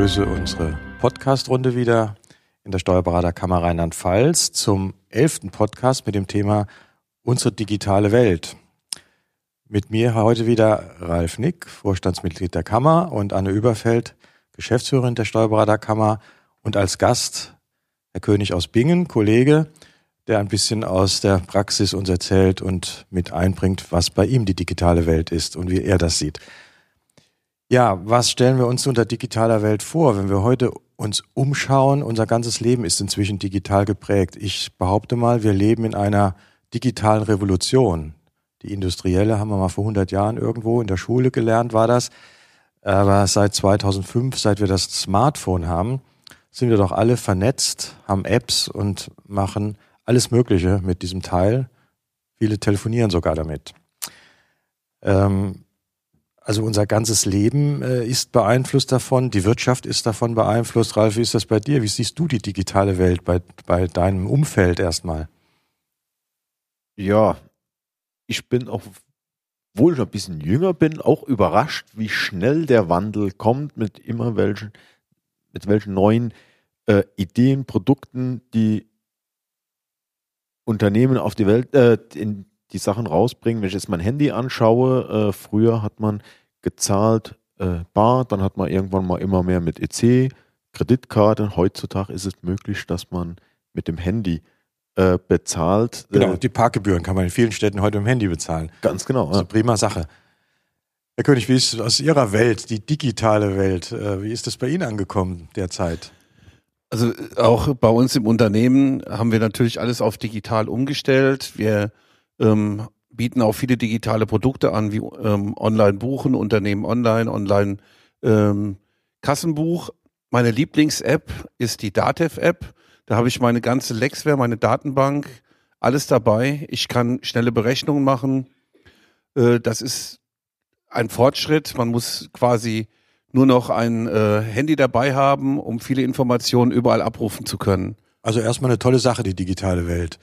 begrüße unsere Podcast-Runde wieder in der Steuerberaterkammer Rheinland-Pfalz zum elften Podcast mit dem Thema Unsere digitale Welt. Mit mir heute wieder Ralf Nick, Vorstandsmitglied der Kammer und Anne Überfeld, Geschäftsführerin der Steuerberaterkammer und als Gast Herr König aus Bingen, Kollege, der ein bisschen aus der Praxis uns erzählt und mit einbringt, was bei ihm die digitale Welt ist und wie er das sieht. Ja, was stellen wir uns unter digitaler Welt vor, wenn wir heute uns umschauen? Unser ganzes Leben ist inzwischen digital geprägt. Ich behaupte mal, wir leben in einer digitalen Revolution. Die industrielle haben wir mal vor 100 Jahren irgendwo in der Schule gelernt, war das. Aber seit 2005, seit wir das Smartphone haben, sind wir doch alle vernetzt, haben Apps und machen alles Mögliche mit diesem Teil. Viele telefonieren sogar damit. Ähm, also unser ganzes Leben äh, ist beeinflusst davon, die Wirtschaft ist davon beeinflusst. Ralf, wie ist das bei dir? Wie siehst du die digitale Welt bei, bei deinem Umfeld erstmal? Ja, ich bin auch, wohl schon ein bisschen jünger bin, auch überrascht, wie schnell der Wandel kommt mit immer welchen, mit welchen neuen äh, Ideen, Produkten, die Unternehmen auf die Welt, äh, in die Sachen rausbringen. Wenn ich jetzt mein Handy anschaue, äh, früher hat man gezahlt äh, bar, dann hat man irgendwann mal immer mehr mit EC, Kreditkarte. Heutzutage ist es möglich, dass man mit dem Handy äh, bezahlt. Genau, die Parkgebühren kann man in vielen Städten heute mit dem Handy bezahlen. Ganz genau. Das ist eine prima Sache. Herr König, wie ist aus Ihrer Welt, die digitale Welt, äh, wie ist das bei Ihnen angekommen derzeit? Also auch bei uns im Unternehmen haben wir natürlich alles auf digital umgestellt. Wir ähm, bieten auch viele digitale Produkte an, wie ähm, Online-Buchen, Unternehmen online, online ähm, Kassenbuch. Meine Lieblings-App ist die Datev-App. Da habe ich meine ganze Lexware, meine Datenbank, alles dabei. Ich kann schnelle Berechnungen machen. Äh, das ist ein Fortschritt. Man muss quasi nur noch ein äh, Handy dabei haben, um viele Informationen überall abrufen zu können. Also erstmal eine tolle Sache, die digitale Welt.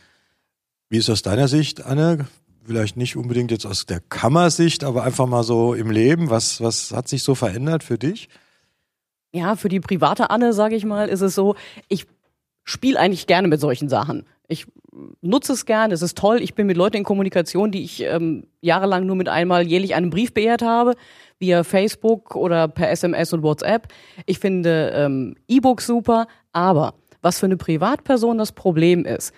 Wie ist aus deiner Sicht, Anne? Vielleicht nicht unbedingt jetzt aus der Kammersicht, aber einfach mal so im Leben. Was, was hat sich so verändert für dich? Ja, für die private Anne, sage ich mal, ist es so, ich spiele eigentlich gerne mit solchen Sachen. Ich nutze es gern, es ist toll. Ich bin mit Leuten in Kommunikation, die ich ähm, jahrelang nur mit einmal jährlich einem Brief beehrt habe, via Facebook oder per SMS und WhatsApp. Ich finde ähm, E-Books super, aber was für eine Privatperson das Problem ist,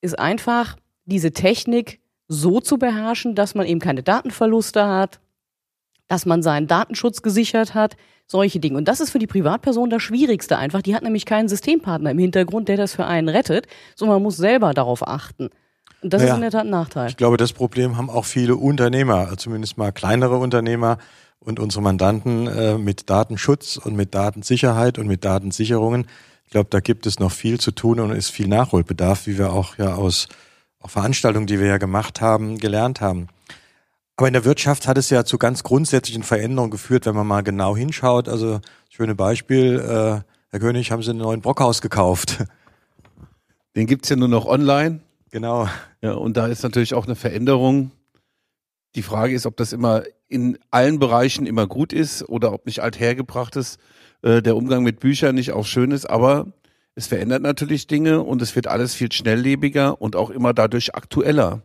ist einfach diese Technik so zu beherrschen, dass man eben keine Datenverluste hat, dass man seinen Datenschutz gesichert hat, solche Dinge. Und das ist für die Privatperson das Schwierigste einfach. Die hat nämlich keinen Systempartner im Hintergrund, der das für einen rettet, sondern man muss selber darauf achten. Und das naja, ist in der Tat ein Nachteil. Ich glaube, das Problem haben auch viele Unternehmer, zumindest mal kleinere Unternehmer und unsere Mandanten äh, mit Datenschutz und mit Datensicherheit und mit Datensicherungen. Ich glaube, da gibt es noch viel zu tun und ist viel Nachholbedarf, wie wir auch ja aus auch Veranstaltungen, die wir ja gemacht haben, gelernt haben. Aber in der Wirtschaft hat es ja zu ganz grundsätzlichen Veränderungen geführt, wenn man mal genau hinschaut. Also schöne Beispiel, äh, Herr König, haben Sie einen neuen Brockhaus gekauft? Den gibt's ja nur noch online. Genau. Ja, und da ist natürlich auch eine Veränderung. Die Frage ist, ob das immer in allen Bereichen immer gut ist oder ob nicht althergebrachtes äh, der Umgang mit Büchern nicht auch schön ist, aber es verändert natürlich Dinge und es wird alles viel schnelllebiger und auch immer dadurch aktueller.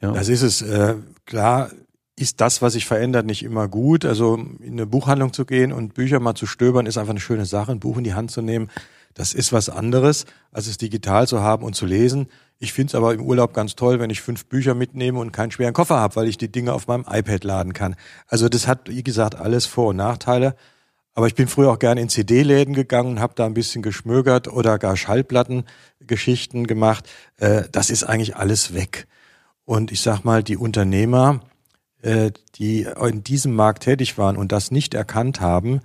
Ja. Das ist es. Äh, klar ist das, was sich verändert, nicht immer gut. Also in eine Buchhandlung zu gehen und Bücher mal zu stöbern, ist einfach eine schöne Sache. Ein Buch in die Hand zu nehmen, das ist was anderes, als es digital zu haben und zu lesen. Ich finde es aber im Urlaub ganz toll, wenn ich fünf Bücher mitnehme und keinen schweren Koffer habe, weil ich die Dinge auf meinem iPad laden kann. Also das hat, wie gesagt, alles Vor- und Nachteile. Aber ich bin früher auch gerne in CD-Läden gegangen und habe da ein bisschen geschmögert oder gar Schallplattengeschichten gemacht. Äh, das ist eigentlich alles weg. Und ich sag mal, die Unternehmer, äh, die in diesem Markt tätig waren und das nicht erkannt haben,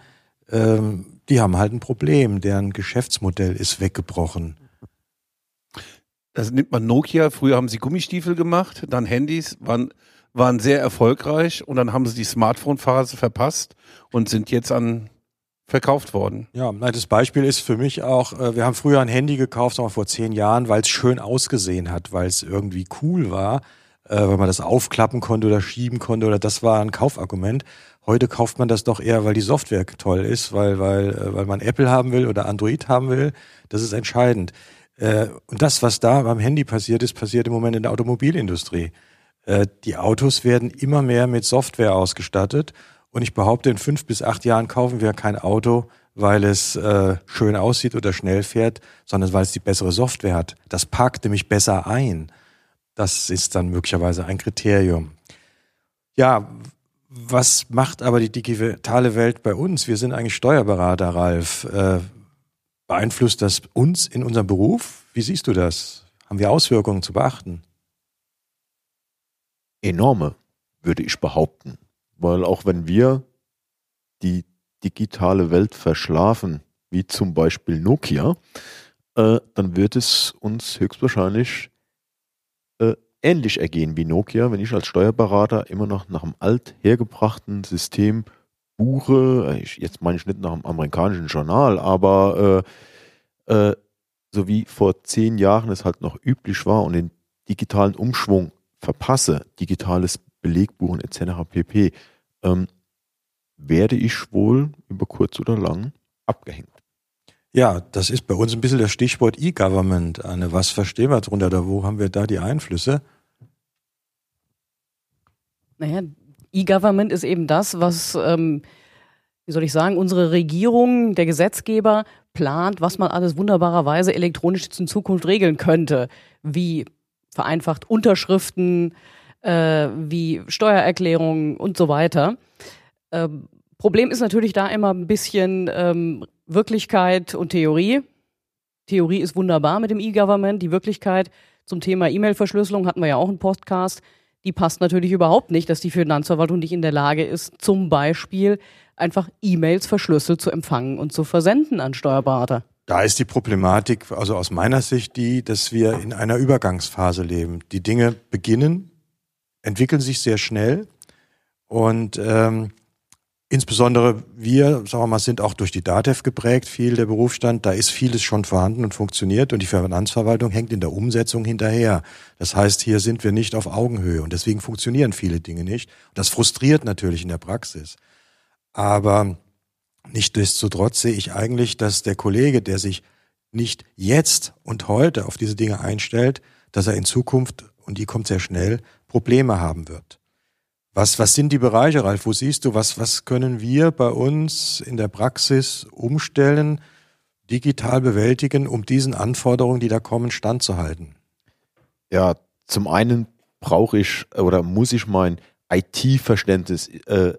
ähm, die haben halt ein Problem. Deren Geschäftsmodell ist weggebrochen. Das nimmt man Nokia. Früher haben sie Gummistiefel gemacht, dann Handys, waren, waren sehr erfolgreich und dann haben sie die Smartphone-Phase verpasst und sind jetzt an verkauft worden. Ja, das Beispiel ist für mich auch, äh, wir haben früher ein Handy gekauft, wir vor zehn Jahren, weil es schön ausgesehen hat, weil es irgendwie cool war. äh, weil man das aufklappen konnte oder schieben konnte oder das war ein Kaufargument. Heute kauft man das doch eher, weil die Software toll ist, weil, weil, äh, weil man Apple haben will oder Android haben will. Das ist entscheidend. Und das, was da beim Handy passiert ist, passiert im Moment in der Automobilindustrie. Die Autos werden immer mehr mit Software ausgestattet. Und ich behaupte, in fünf bis acht Jahren kaufen wir kein Auto, weil es äh, schön aussieht oder schnell fährt, sondern weil es die bessere Software hat. Das packt nämlich besser ein. Das ist dann möglicherweise ein Kriterium. Ja, was macht aber die digitale Welt bei uns? Wir sind eigentlich Steuerberater, Ralf. Äh, beeinflusst das uns in unserem Beruf? Wie siehst du das? Haben wir Auswirkungen zu beachten? Enorme, würde ich behaupten. Weil auch wenn wir die digitale Welt verschlafen, wie zum Beispiel Nokia, äh, dann wird es uns höchstwahrscheinlich äh, ähnlich ergehen wie Nokia, wenn ich als Steuerberater immer noch nach einem althergebrachten System buche, ich, jetzt meine ich nicht nach einem amerikanischen Journal, aber äh, äh, so wie vor zehn Jahren es halt noch üblich war und den digitalen Umschwung verpasse, digitales Belegbuchen etc. pp., ähm, werde ich wohl über kurz oder lang abgehängt. Ja, das ist bei uns ein bisschen das Stichwort E-Government. Anne, was verstehen wir darunter? Da, wo haben wir da die Einflüsse? Naja, E-Government ist eben das, was, ähm, wie soll ich sagen, unsere Regierung, der Gesetzgeber plant, was man alles wunderbarerweise elektronisch in Zukunft regeln könnte. Wie vereinfacht Unterschriften, äh, wie Steuererklärungen und so weiter. Ähm, Problem ist natürlich da immer ein bisschen ähm, Wirklichkeit und Theorie. Theorie ist wunderbar mit dem E-Government. Die Wirklichkeit zum Thema E-Mail-Verschlüsselung hatten wir ja auch einen Podcast. Die passt natürlich überhaupt nicht, dass die Finanzverwaltung nicht in der Lage ist, zum Beispiel einfach E-Mails verschlüsselt zu empfangen und zu versenden an Steuerberater. Da ist die Problematik, also aus meiner Sicht die, dass wir in einer Übergangsphase leben. Die Dinge beginnen, entwickeln sich sehr schnell und ähm, insbesondere wir, sagen wir mal, sind auch durch die DATEV geprägt, viel der Berufsstand. Da ist vieles schon vorhanden und funktioniert und die Finanzverwaltung hängt in der Umsetzung hinterher. Das heißt, hier sind wir nicht auf Augenhöhe und deswegen funktionieren viele Dinge nicht. Das frustriert natürlich in der Praxis. Aber Nichtsdestotrotz sehe ich eigentlich, dass der Kollege, der sich nicht jetzt und heute auf diese Dinge einstellt, dass er in Zukunft, und die kommt sehr schnell, Probleme haben wird. Was, was sind die Bereiche, Ralf? Wo siehst du, was, was können wir bei uns in der Praxis umstellen, digital bewältigen, um diesen Anforderungen, die da kommen, standzuhalten? Ja, zum einen brauche ich oder muss ich mein IT-Verständnis äh,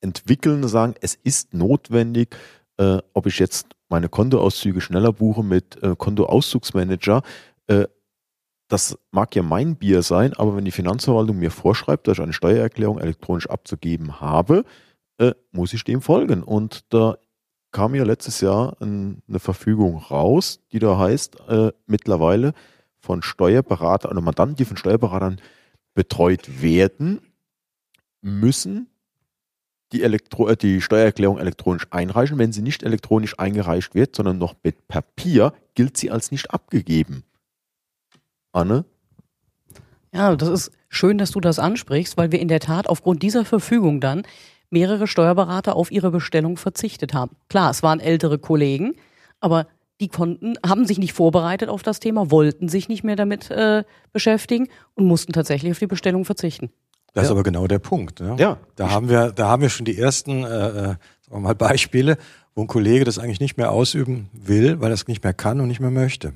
entwickeln, sagen, es ist notwendig, äh, ob ich jetzt meine Kontoauszüge schneller buche mit äh, Kontoauszugsmanager. Äh, das mag ja mein Bier sein, aber wenn die Finanzverwaltung mir vorschreibt, dass ich eine Steuererklärung elektronisch abzugeben habe, äh, muss ich dem folgen. Und da kam ja letztes Jahr ein, eine Verfügung raus, die da heißt, äh, mittlerweile von Steuerberatern oder Mandanten, die von Steuerberatern betreut werden, müssen die, Elektro äh, die Steuererklärung elektronisch einreichen. Wenn sie nicht elektronisch eingereicht wird, sondern noch mit Papier, gilt sie als nicht abgegeben. Anne? Ja, das ist schön, dass du das ansprichst, weil wir in der Tat aufgrund dieser Verfügung dann mehrere Steuerberater auf ihre Bestellung verzichtet haben. Klar, es waren ältere Kollegen, aber die konnten, haben sich nicht vorbereitet auf das Thema, wollten sich nicht mehr damit äh, beschäftigen und mussten tatsächlich auf die Bestellung verzichten. Das ja. ist aber genau der Punkt. Ne? Ja. Da haben wir, da haben wir schon die ersten äh, äh, sagen wir mal Beispiele, wo ein Kollege das eigentlich nicht mehr ausüben will, weil er es nicht mehr kann und nicht mehr möchte.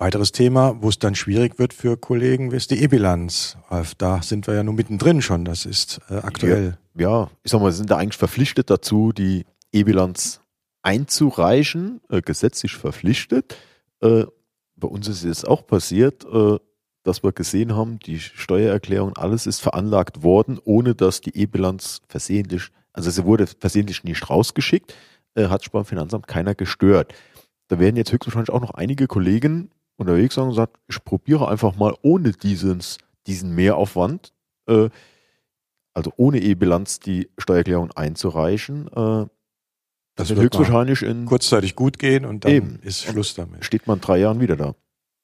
Weiteres Thema, wo es dann schwierig wird für Kollegen, ist die E-Bilanz. Da sind wir ja nur mittendrin schon. Das ist äh, aktuell. Ja, ja, ich sag mal, wir sind da eigentlich verpflichtet dazu, die E-Bilanz einzureichen, äh, gesetzlich verpflichtet. Äh, bei uns ist es auch passiert, äh, dass wir gesehen haben, die Steuererklärung, alles ist veranlagt worden, ohne dass die E-Bilanz versehentlich, also sie wurde versehentlich nicht rausgeschickt, äh, hat sich beim Finanzamt keiner gestört. Da werden jetzt höchstwahrscheinlich auch noch einige Kollegen unterwegs sein und sagen, ich probiere einfach mal ohne dieses, diesen Mehraufwand, äh, also ohne E-Bilanz die Steuererklärung einzureichen. Äh, das wird höchstwahrscheinlich in kurzzeitig gut gehen und dann eben. ist Schluss damit. Steht man drei Jahren wieder da.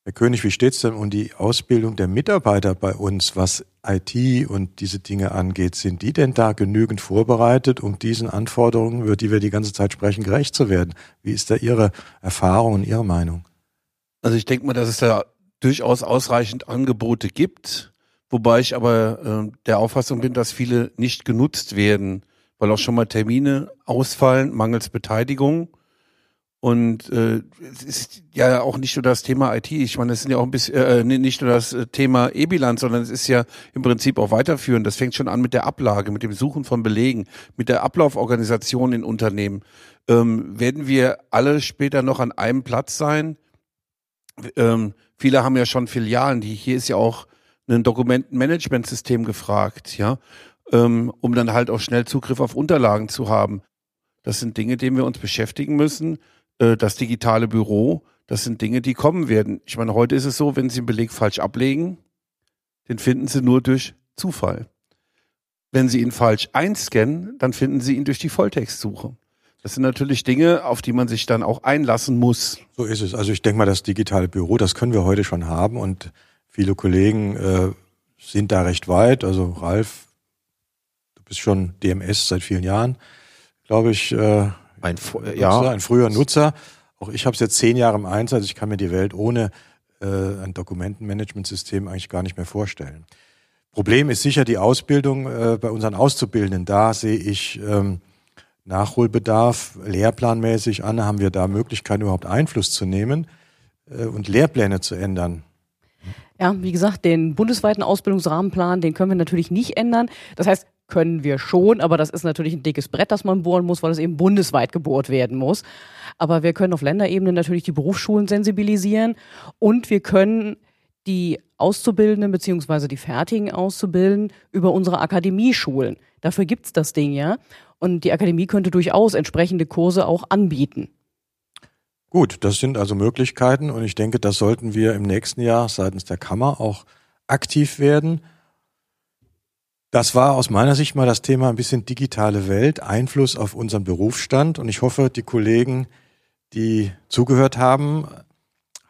Herr König, wie steht es denn um die Ausbildung der Mitarbeiter bei uns, was IT und diese Dinge angeht? Sind die denn da genügend vorbereitet, um diesen Anforderungen, über die wir die ganze Zeit sprechen, gerecht zu werden? Wie ist da Ihre Erfahrung und Ihre Meinung? Also ich denke mal, dass es da durchaus ausreichend Angebote gibt, wobei ich aber äh, der Auffassung bin, dass viele nicht genutzt werden, weil auch schon mal Termine ausfallen, mangels Beteiligung. Und äh, es ist ja auch nicht nur das Thema IT. Ich meine, es ist ja auch ein bisschen äh, nicht nur das äh, Thema E-Bilanz, sondern es ist ja im Prinzip auch weiterführend. Das fängt schon an mit der Ablage, mit dem Suchen von Belegen, mit der Ablauforganisation in Unternehmen. Ähm, werden wir alle später noch an einem Platz sein? Ähm, viele haben ja schon Filialen. Die hier ist ja auch ein Dokumentenmanagementsystem gefragt, ja, ähm, um dann halt auch schnell Zugriff auf Unterlagen zu haben. Das sind Dinge, denen wir uns beschäftigen müssen äh, das digitale Büro, das sind Dinge, die kommen werden. Ich meine, heute ist es so, wenn Sie einen Beleg falsch ablegen, den finden Sie nur durch Zufall. Wenn Sie ihn falsch einscannen, dann finden Sie ihn durch die Volltextsuche. Das sind natürlich Dinge, auf die man sich dann auch einlassen muss. So ist es. Also ich denke mal, das digitale Büro, das können wir heute schon haben und viele Kollegen äh, sind da recht weit. Also Ralf, du bist schon DMS seit vielen Jahren, glaube ich. Äh, ein, ja. ein früher Nutzer. Auch ich habe es jetzt zehn Jahre im Einsatz. Ich kann mir die Welt ohne äh, ein Dokumentenmanagementsystem eigentlich gar nicht mehr vorstellen. Problem ist sicher die Ausbildung äh, bei unseren Auszubildenden. Da sehe ich ähm, Nachholbedarf. Lehrplanmäßig, Anne, haben wir da Möglichkeiten, überhaupt Einfluss zu nehmen äh, und Lehrpläne zu ändern? Ja, wie gesagt, den bundesweiten Ausbildungsrahmenplan, den können wir natürlich nicht ändern. Das heißt, können wir schon, aber das ist natürlich ein dickes Brett, das man bohren muss, weil es eben bundesweit gebohrt werden muss. Aber wir können auf Länderebene natürlich die Berufsschulen sensibilisieren und wir können die Auszubildenden beziehungsweise die fertigen Auszubildenden über unsere Akademie schulen. Dafür gibt's das Ding ja. Und die Akademie könnte durchaus entsprechende Kurse auch anbieten. Gut, das sind also Möglichkeiten und ich denke, das sollten wir im nächsten Jahr seitens der Kammer auch aktiv werden. Das war aus meiner Sicht mal das Thema ein bisschen digitale Welt, Einfluss auf unseren Berufsstand. Und ich hoffe, die Kollegen, die zugehört haben,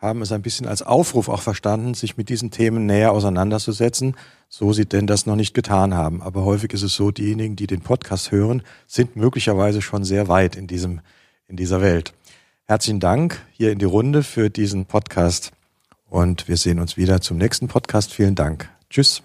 haben es ein bisschen als Aufruf auch verstanden, sich mit diesen Themen näher auseinanderzusetzen, so sie denn das noch nicht getan haben. Aber häufig ist es so, diejenigen, die den Podcast hören, sind möglicherweise schon sehr weit in diesem, in dieser Welt. Herzlichen Dank hier in die Runde für diesen Podcast und wir sehen uns wieder zum nächsten Podcast. Vielen Dank. Tschüss.